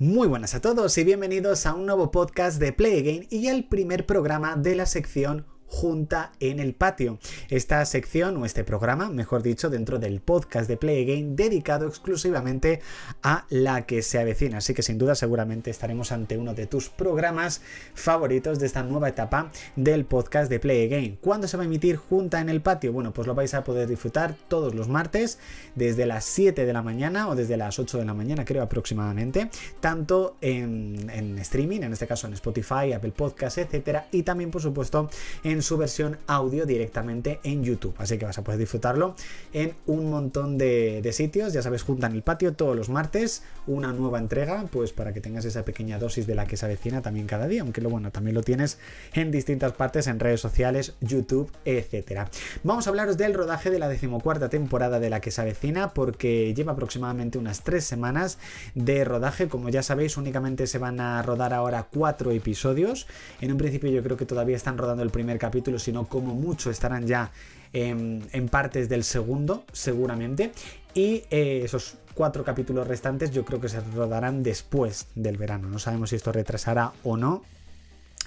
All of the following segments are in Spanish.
Muy buenas a todos y bienvenidos a un nuevo podcast de Play Again y al primer programa de la sección junta en el patio. Esta sección o este programa, mejor dicho, dentro del podcast de Play Again dedicado exclusivamente a la que se avecina. Así que sin duda seguramente estaremos ante uno de tus programas favoritos de esta nueva etapa del podcast de Play Again. ¿Cuándo se va a emitir junta en el patio? Bueno, pues lo vais a poder disfrutar todos los martes desde las 7 de la mañana o desde las 8 de la mañana creo aproximadamente, tanto en, streaming, en este caso en Spotify, Apple Podcast, etcétera, y también por supuesto en su versión audio directamente en YouTube. Así que vas a poder disfrutarlo en un montón de, sitios. Ya sabes, juntan el patio todos los martes, una nueva entrega, pues para que tengas esa pequeña dosis de la que se avecina también cada día. Aunque lo bueno, también lo tienes en distintas partes, en redes sociales, YouTube, etcétera. Vamos a hablaros del rodaje de la decimocuarta temporada de la que se avecina, porque lleva aproximadamente unas tres semanas de rodaje. Como ya sabéis, únicamente se van a rodar ahora cuatro episodios. En un principio yo creo que todavía están rodando el primer capítulo sino como mucho estarán ya en, partes del segundo, seguramente. Y eh, esos cuatro capítulos restantes yo creo que se rodarán después del verano. No sabemos si esto retrasará o no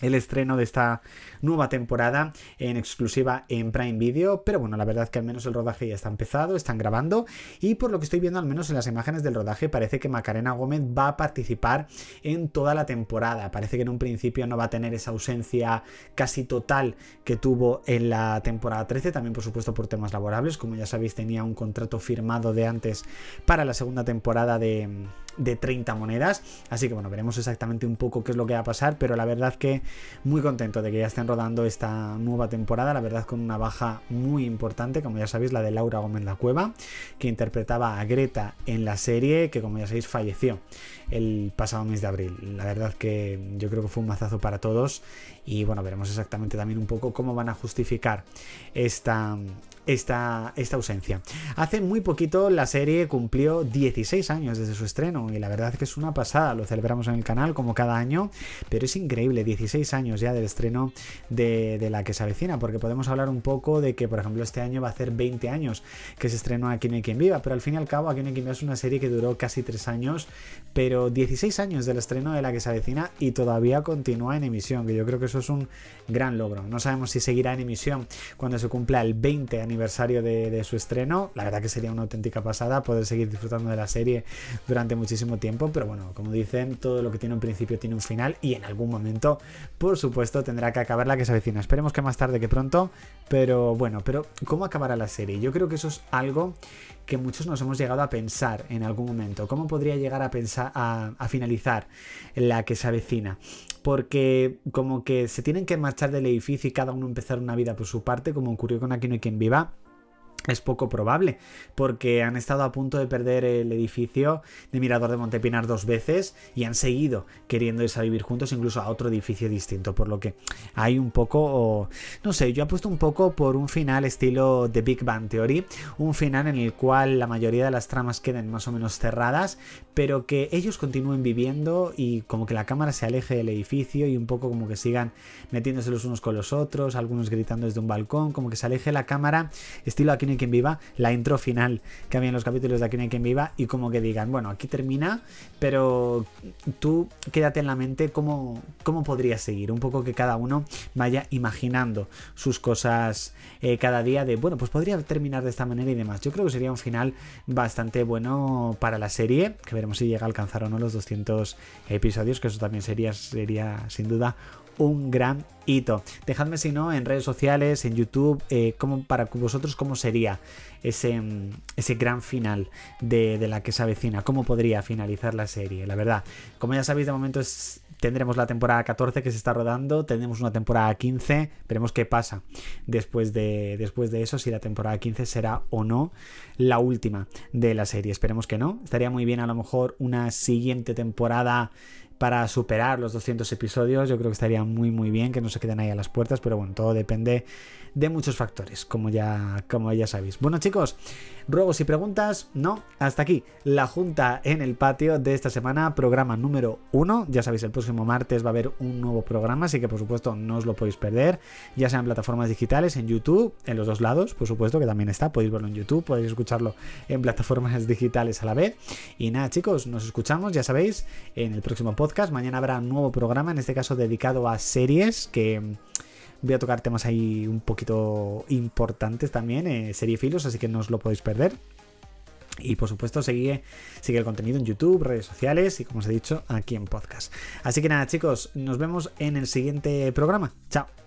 el estreno de esta nueva temporada en exclusiva en Prime Video, pero bueno, la verdad que al menos el rodaje ya está empezado, están grabando y por lo que estoy viendo al menos en las imágenes del rodaje parece que Macarena Gómez va a participar en toda la temporada, parece que en un principio no va a tener esa ausencia casi total que tuvo en la temporada 13, también por supuesto por temas laborables, como ya sabéis tenía un contrato firmado de antes para la segunda temporada de, de 30 monedas, así que bueno, veremos exactamente un poco qué es lo que va a pasar, pero la verdad que muy contento de que ya estén rodando esta nueva temporada, la verdad con una baja muy importante, como ya sabéis, la de Laura Gómez La Cueva, que interpretaba a Greta en la serie, que como ya sabéis falleció el pasado mes de abril. La verdad que yo creo que fue un mazazo para todos y bueno, veremos exactamente también un poco cómo van a justificar esta, esta, esta ausencia. Hace muy poquito la serie cumplió 16 años desde su estreno y la verdad que es una pasada, lo celebramos en el canal como cada año, pero es increíble, 16 años ya del estreno de, de la que se avecina, porque podemos hablar un poco de que por ejemplo este año va a hacer 20 años que se estrenó Aquí no hay quien viva, pero al fin y al cabo Aquí no hay quien viva es una serie que duró casi 3 años, pero 16 años del estreno de la que se avecina y todavía continúa en emisión, que yo creo que eso es un gran logro. No sabemos si seguirá en emisión cuando se cumpla el 20 aniversario aniversario de, su estreno. La verdad que sería una auténtica pasada poder seguir disfrutando de la serie durante muchísimo tiempo, pero bueno, como dicen, todo lo que tiene un principio tiene un final y en algún momento, por supuesto, tendrá que acabar la que se avecina. Esperemos que más tarde que pronto, pero bueno, pero ¿cómo acabará la serie? Yo creo que eso es algo que muchos nos hemos llegado a pensar en algún momento. ¿Cómo podría llegar a pensar a, a finalizar la que se avecina? porque como que se tienen que marchar del edificio y cada uno empezar una vida por su parte, como ocurrió con Aquí no hay quien viva es poco probable, porque han estado a punto de perder el edificio de Mirador de Montepinar dos veces y han seguido queriendo irse a vivir juntos incluso a otro edificio distinto, por lo que hay un poco, no sé, yo apuesto un poco por un final estilo de Big Bang Theory, un final en el cual la mayoría de las tramas queden más o menos cerradas, pero que ellos continúen viviendo y como que la cámara se aleje del edificio y un poco como que sigan metiéndose los unos con los otros, algunos gritando desde un balcón, como que se aleje la cámara estilo aquí quien viva, la intro final que había en los capítulos de Aquí hay quien viva y como que digan, bueno, aquí termina, pero tú quédate en la mente cómo, cómo podría seguir, un poco que cada uno vaya imaginando sus cosas eh, cada día de, bueno, pues podría terminar de esta manera y demás. Yo creo que sería un final bastante bueno para la serie, que veremos si llega a alcanzar o no los 200 episodios, que eso también sería, sería sin duda un gran hito. Dejadme si no en redes sociales, en YouTube, eh, para vosotros cómo sería ese, mm, ese gran final de, de, la que se avecina, cómo podría finalizar la serie, la verdad. Como ya sabéis, de momento es, tendremos la temporada 14 que se está rodando, tendremos una temporada 15, veremos qué pasa después de, después de eso, si la temporada 15 será o no la última de la serie. Esperemos que no, estaría muy bien a lo mejor una siguiente temporada para superar los 200 episodios. Yo creo que estaría muy muy bien que no se queden ahí a las puertas, pero bueno, todo depende de muchos factores, como ya, como ya sabéis. Bueno chicos, ruegos y preguntas, no, hasta aquí la junta en el patio de esta semana, programa número 1. Ya sabéis, el próximo martes va a haber un nuevo programa, así que por supuesto no os lo podéis perder, ya sea en plataformas digitales, en YouTube, en los dos lados, por supuesto que también está, podéis verlo en YouTube, podéis escucharlo en plataformas digitales a la vez. Y nada chicos, nos escuchamos, ya sabéis, en el próximo Mañana habrá un nuevo programa, en este caso dedicado a series que voy a tocar temas ahí un poquito importantes también, eh, serie filos, así que no os lo podéis perder. Y por supuesto sigue, sigue el contenido en YouTube, redes sociales y como os he dicho aquí en podcast. Así que nada chicos, nos vemos en el siguiente programa. Chao.